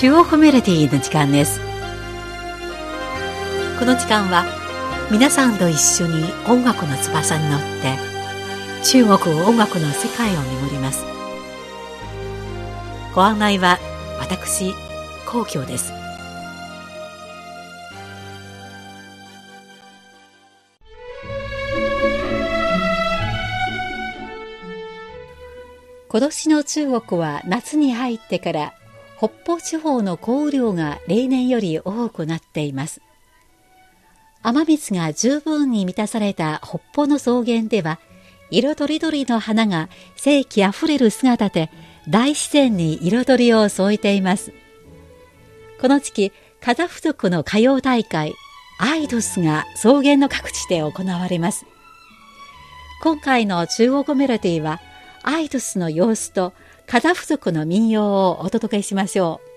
中央コミュニティの時間です。この時間は皆さんと一緒に音楽の翼に乗って中国音楽の世界を巡ります。ご案内は私皇居です。今年の中国は夏に入ってから北方地方の降雨量が例年より多くなっています。雨水が十分に満たされた北方の草原では、色とりどりの花が生気あふれる姿で大自然に彩りを添えています。この時期、カザフ族の歌謡大会、アイドスが草原の各地で行われます。今回の中国メロディーは、アイドスの様子とカザフ族の民謡をお届けしましょう。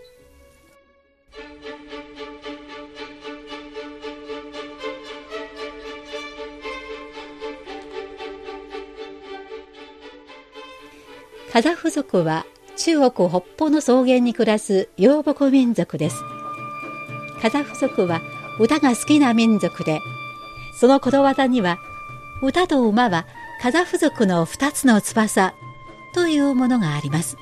カザフ族は中国北方の草原に暮らす遊牧民族です。カザフ族は歌が好きな民族で、そのことわざには、歌と馬はカザフ族の二つの翼というものがあります。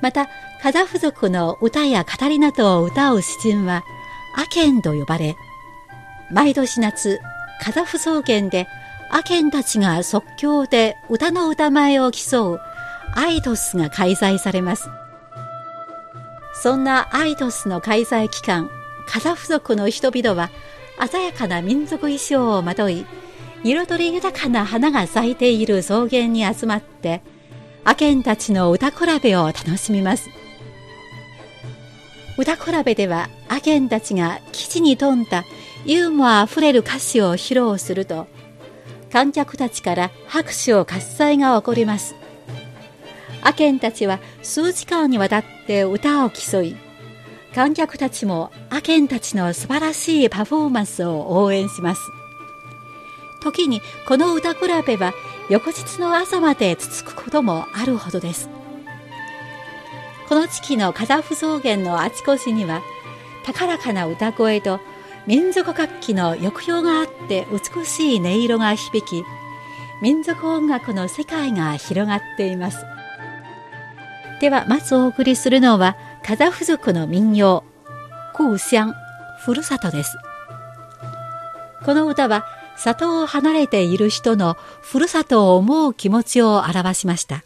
また、カザフ族の歌や語りなどを歌う詩人は、アケンと呼ばれ、毎年夏、カザフ草原でアケンたちが即興で歌の歌前を競うアイドスが開催されます。そんなアイドスの開催期間、カザフ族の人々は鮮やかな民族衣装をまとい、彩り豊かな花が咲いている草原に集まってアケンたちの歌比べを楽しみます。歌比べではアケンたちが基地に富んだユーモアあふれる歌詞を披露すると観客たちから拍手を喝采が起こります。アケンたちは数時間にわたって歌を競い観客たちもアケンたちの素晴らしいパフォーマンスを応援します。時にこの歌比べは翌日の朝まで続くこともあるほどです。この時期のカザフ草原のあちこちには高らかな歌声と民族楽器の抑揚があって美しい音色が響き民族音楽の世界が広がっています。ではまずお送りするのはカザフ族の民謡「故乡」ふるさとです。この歌は里を離れている人のふるさとを思う気持ちを表しました。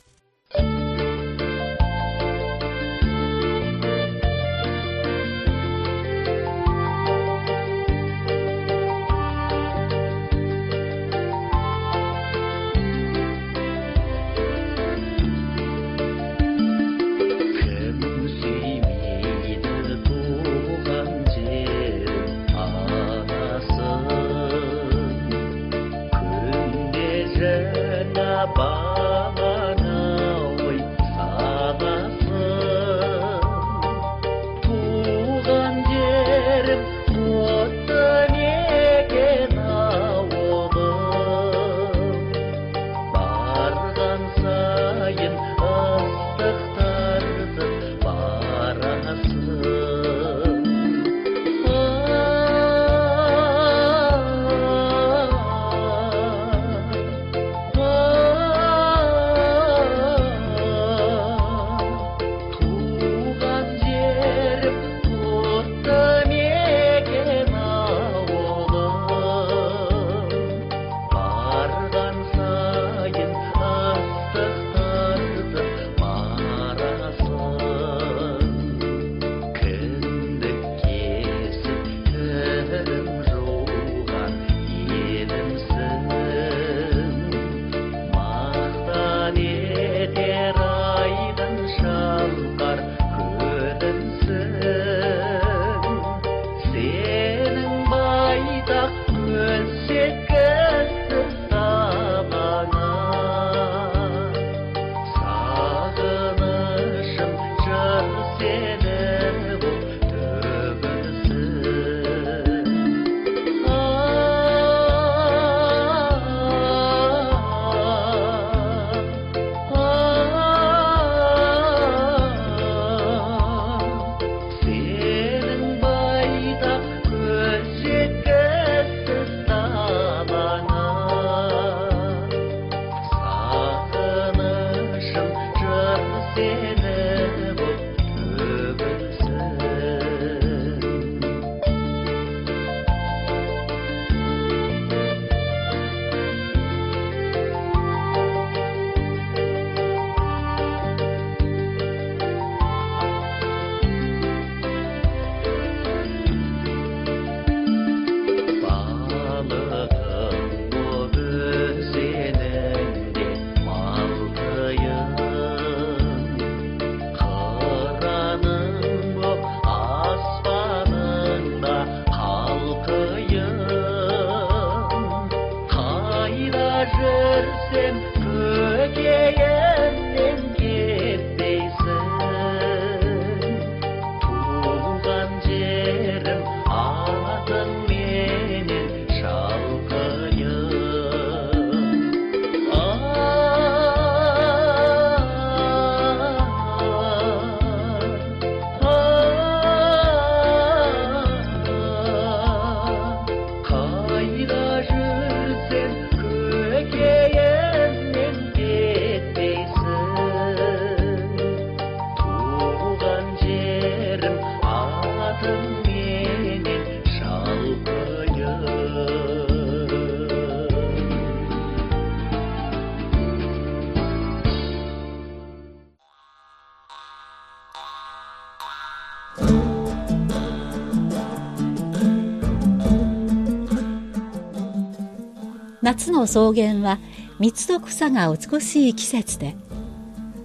夏の草原は蜜と草が美しい季節で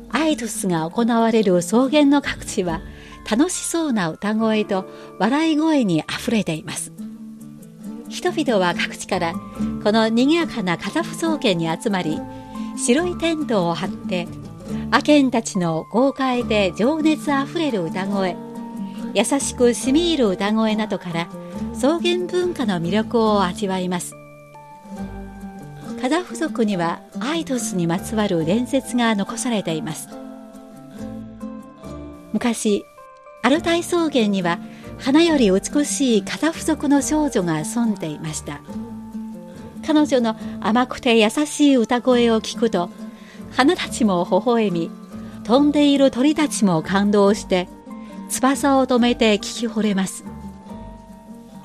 アイドスが行われる草原の各地は楽しそうな歌声と笑い声にあふれています。人々は各地からこの賑やかなカザフ草原に集まり白いテントを張ってアケンたちの豪快で情熱あふれる歌声優しくしみ入る歌声などから草原文化の魅力を味わいます。カザフ族にはアイドスにまつわる伝説が残されています。昔アルタイ草原には花より美しいカザフ族の少女が住んでいました。彼女の甘くて優しい歌声を聞くと花たちも微笑み飛んでいる鳥たちも感動して翼を止めて聞き惚れます。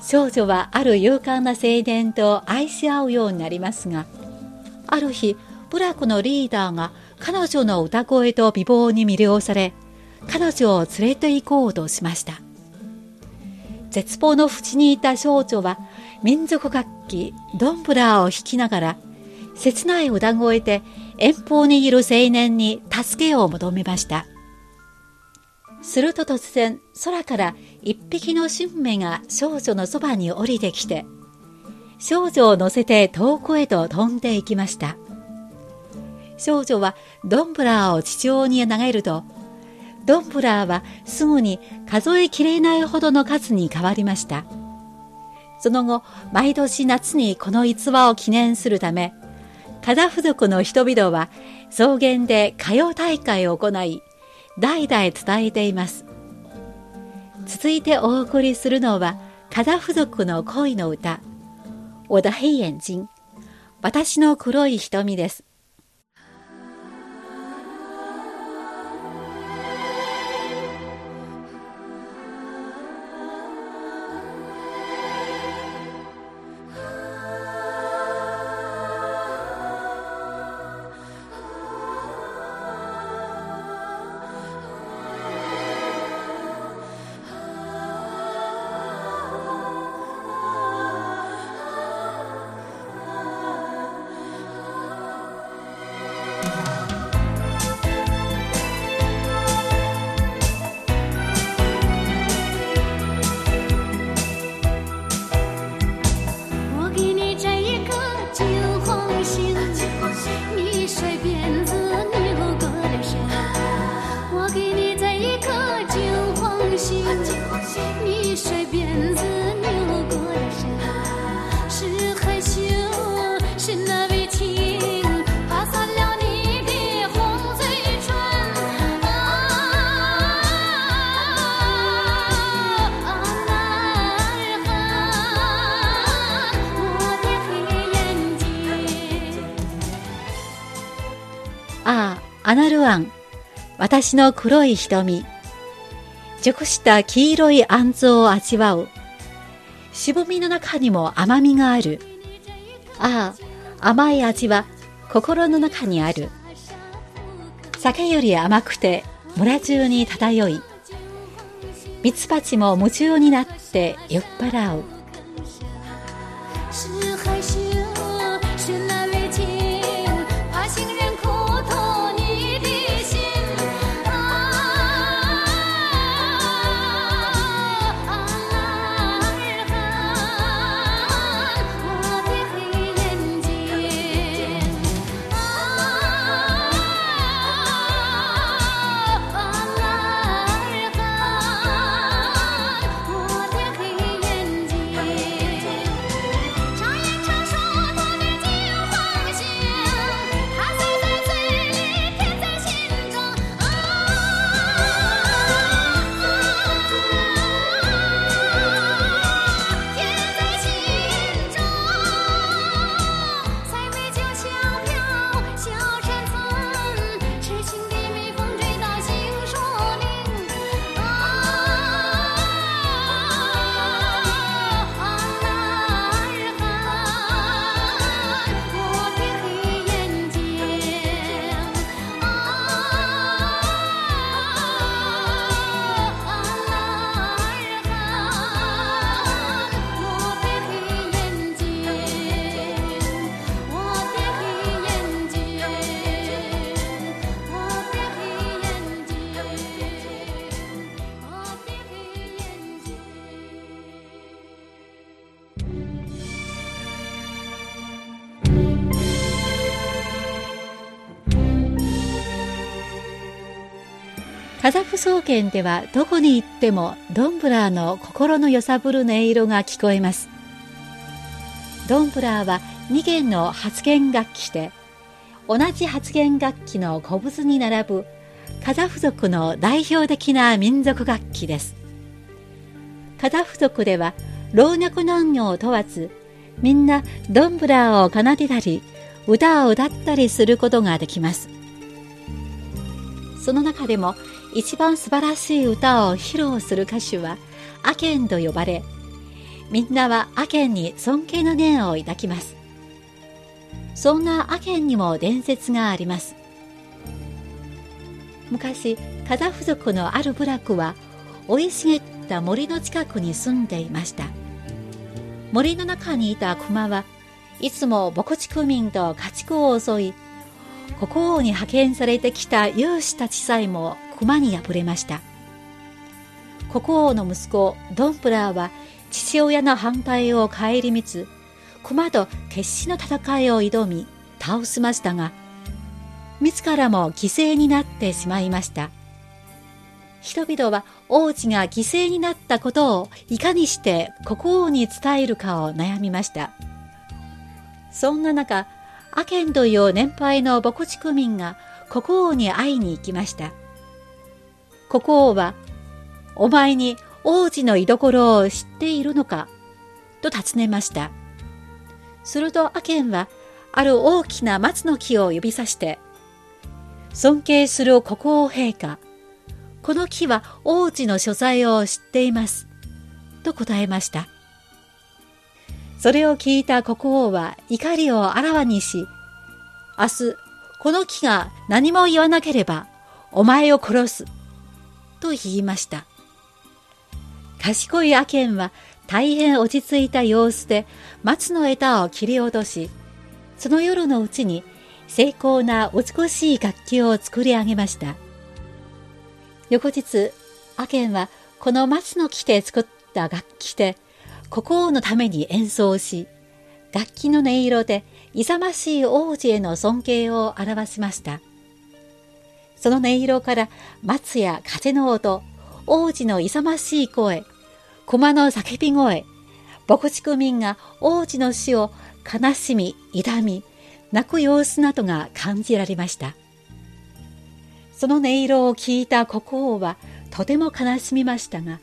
少女はある勇敢な青年と愛し合うようになりますがある日部落のリーダーが彼女の歌声と美貌に魅了され彼女を連れて行こうとしました。絶望の淵にいた少女は民族楽器ドンブラーを弾きながら切ない歌声で遠方にいる青年に助けを求めました。すると突然空から一匹の神明が少女のそばに降りてきて少女を乗せて遠くへと飛んでいきました。少女はドンブラーを地上に投げるとドンブラーはすぐに数えきれないほどの数に変わりました。その後毎年夏にこの逸話を記念するためカザフ族の人々は草原で歌謡大会を行い代々伝えています。続いてお送りするのはカザフ族の恋の歌。我的黑眼睛私の黒い瞳です。アナルアン私の黒い瞳熟した黄色いあんずを味わう。渋みの中にも甘みがある。ああ甘い味は心の中にある。酒より甘くて村中に漂いミツバチも夢中になって酔っ払う。カザフ総研ではどこに行ってもドンブラーの心の揺さぶる音色が聞こえます。ドンブラーは2弦の発弦楽器で同じ発弦楽器の古物に並ぶカザフ族の代表的な民族楽器です。カザフ族では老若男女を問わずみんなドンブラーを奏でたり歌を歌ったりすることができます。その中でも一番素晴らしい歌を披露する歌手はアケンと呼ばれみんなはアケンに尊敬の念を抱きます。そんなアケンにも伝説があります。昔カザフ族のある部落は生い茂った森の近くに住んでいました。森の中にいた熊はいつも牧畜民と家畜を襲い国王に派遣されてきた勇士たちさえも駒に敗れました。国王の息子ドンプラーは父親の反対を顧みつ駒と決死の戦いを挑み倒しましたが自らも犠牲になってしまいました。人々は王子が犠牲になったことをいかにして国王に伝えるかを悩みました。そんな中アケンという年配の墓地区民が国王に会いに行きました。国王は、お前に王子の居所を知っているのか？と尋ねました。するとアケンは、ある大きな松の木を指さして、尊敬する国王陛下、この木は王子の所在を知っています。と答えました。それを聞いた国王は怒りをあらわにし、明日、この木が何も言わなければ、お前を殺す。と言いました。賢いアケンは大変落ち着いた様子で松の枝を切り落とし、その夜のうちに精巧な美しい楽器を作り上げました。翌日、アケンはこの松の木で作った楽器で、国王のために演奏し、楽器の音色で勇ましい王子への尊敬を表しました。その音色から松や風の音、王子の勇ましい声、駒の叫び声、牧畜民が王子の死を悲しみ、痛み、泣く様子などが感じられました。その音色を聞いた国王はとても悲しみましたが、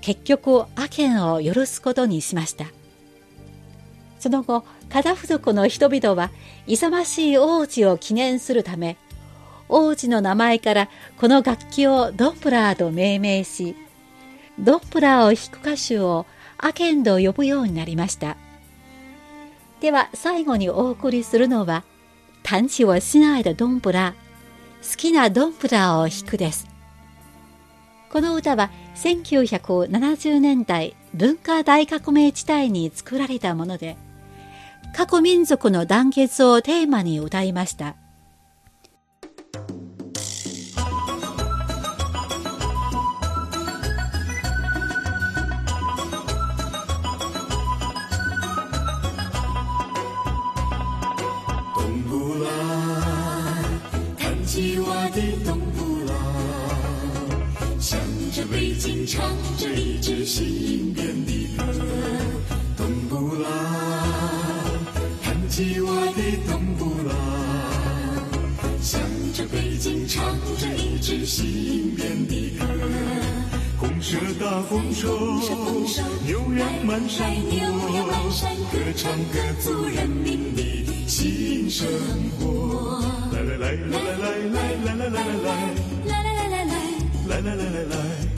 結局アケンを許すことにしました。その後、カダフ族の人々は勇ましい王子を記念するため、王子の名前からこの楽器をドップラーと命名し、ドップラーを弾く歌手をアケンと呼ぶようになりました。では最後にお送りするのは、探知をしないでドンプラー、好きなドンプラーを弾くです。この歌は1970年代文化大革命地帯に作られたもので、過去民族の団結をテーマに歌いました。唱着一支新编的歌，冬不拉弹起我的冬不拉，向着北京唱着一支新编的歌，公社大丰收，牛羊满山，牛羊满山，歌唱各族人民的新生活，来来来来来来来来来来来来来来来来来。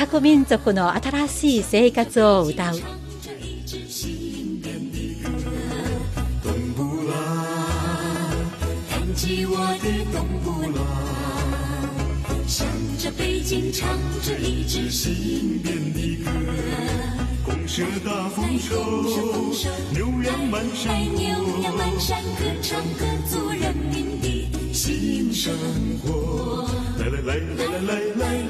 各民族の新しい生活を歌う，来来来来来来来。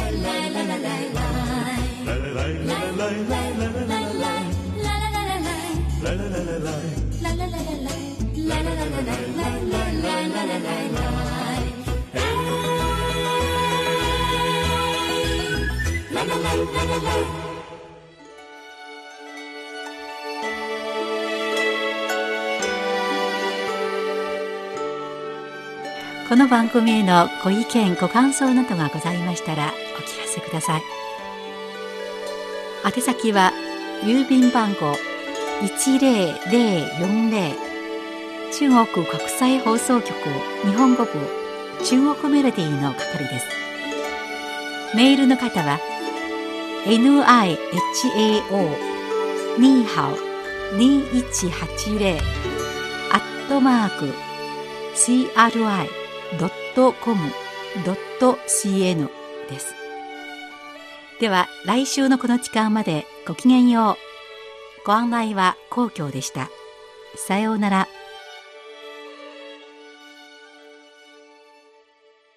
この番組へのご意見ご感想などがございましたらお聞かせください。宛先は郵便番号10040中国国際放送局日本語部。中国メロディーの係です。メールの方は「nihao ニーハオ2180アットマーク cri.com.cn です。では来週のこの時間までごきげんよう。ご案内は皇居でした。さようなら。